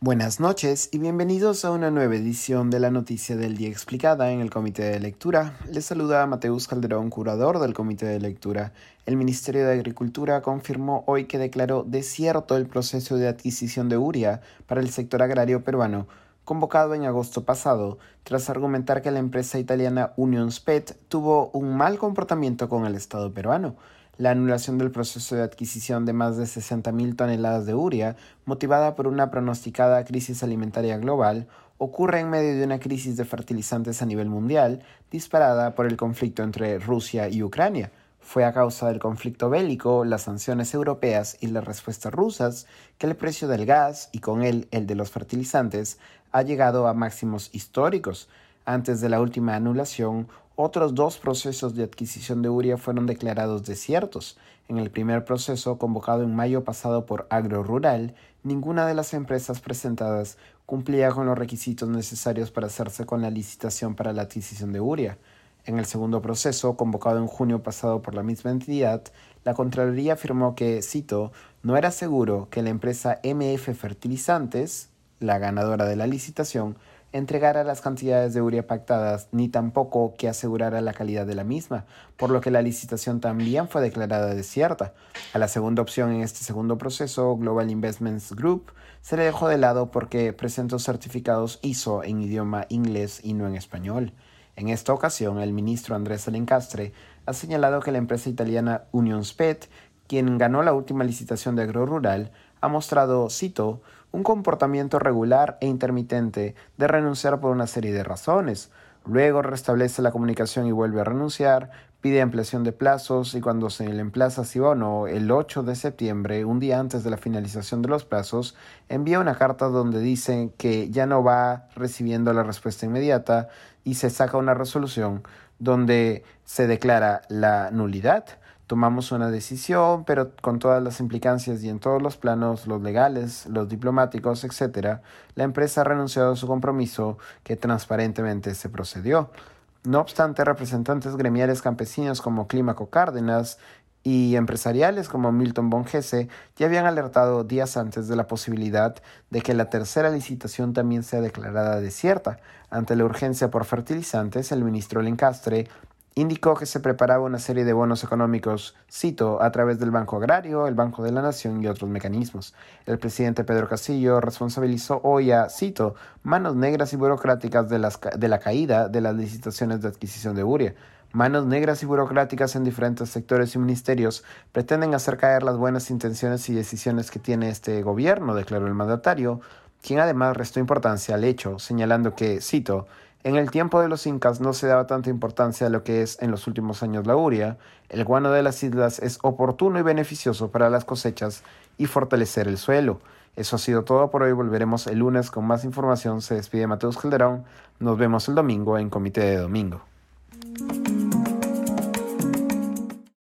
Buenas noches y bienvenidos a una nueva edición de la Noticia del Día Explicada en el Comité de Lectura. Les saluda Mateus Calderón, curador del Comité de Lectura. El Ministerio de Agricultura confirmó hoy que declaró desierto el proceso de adquisición de uria para el sector agrario peruano, convocado en agosto pasado, tras argumentar que la empresa italiana Union Spet tuvo un mal comportamiento con el Estado peruano la anulación del proceso de adquisición de más de 60.000 toneladas de uria, motivada por una pronosticada crisis alimentaria global, ocurre en medio de una crisis de fertilizantes a nivel mundial, disparada por el conflicto entre Rusia y Ucrania. Fue a causa del conflicto bélico, las sanciones europeas y las respuestas rusas que el precio del gas y con él el de los fertilizantes ha llegado a máximos históricos. Antes de la última anulación, otros dos procesos de adquisición de uria fueron declarados desiertos. En el primer proceso, convocado en mayo pasado por Agro Rural, ninguna de las empresas presentadas cumplía con los requisitos necesarios para hacerse con la licitación para la adquisición de uria. En el segundo proceso, convocado en junio pasado por la misma entidad, la Contraloría afirmó que, cito, no era seguro que la empresa MF Fertilizantes, la ganadora de la licitación, entregara las cantidades de urea pactadas, ni tampoco que asegurara la calidad de la misma, por lo que la licitación también fue declarada desierta. A la segunda opción en este segundo proceso, Global Investments Group, se le dejó de lado porque presentó certificados ISO en idioma inglés y no en español. En esta ocasión, el ministro Andrés Alencastre ha señalado que la empresa italiana Union Spet, quien ganó la última licitación de agro rural, ha mostrado, cito, un comportamiento regular e intermitente de renunciar por una serie de razones. Luego restablece la comunicación y vuelve a renunciar, pide ampliación de plazos y cuando se le emplaza sí o no, el 8 de septiembre, un día antes de la finalización de los plazos, envía una carta donde dice que ya no va recibiendo la respuesta inmediata y se saca una resolución donde se declara la nulidad tomamos una decisión, pero con todas las implicancias y en todos los planos, los legales, los diplomáticos, etc., la empresa ha renunciado a su compromiso que transparentemente se procedió. No obstante, representantes gremiales campesinos como Clímaco Cárdenas y empresariales como Milton Bongese ya habían alertado días antes de la posibilidad de que la tercera licitación también sea declarada desierta. Ante la urgencia por fertilizantes, el ministro Lencastre indicó que se preparaba una serie de bonos económicos, cito, a través del Banco Agrario, el Banco de la Nación y otros mecanismos. El presidente Pedro Castillo responsabilizó hoy a, cito, manos negras y burocráticas de, de la caída de las licitaciones de adquisición de uria. Manos negras y burocráticas en diferentes sectores y ministerios pretenden hacer caer las buenas intenciones y decisiones que tiene este gobierno, declaró el mandatario, quien además restó importancia al hecho, señalando que, cito, en el tiempo de los incas no se daba tanta importancia a lo que es en los últimos años la uria. El guano de las islas es oportuno y beneficioso para las cosechas y fortalecer el suelo. Eso ha sido todo por hoy. Volveremos el lunes con más información. Se despide Mateus Calderón. Nos vemos el domingo en Comité de Domingo.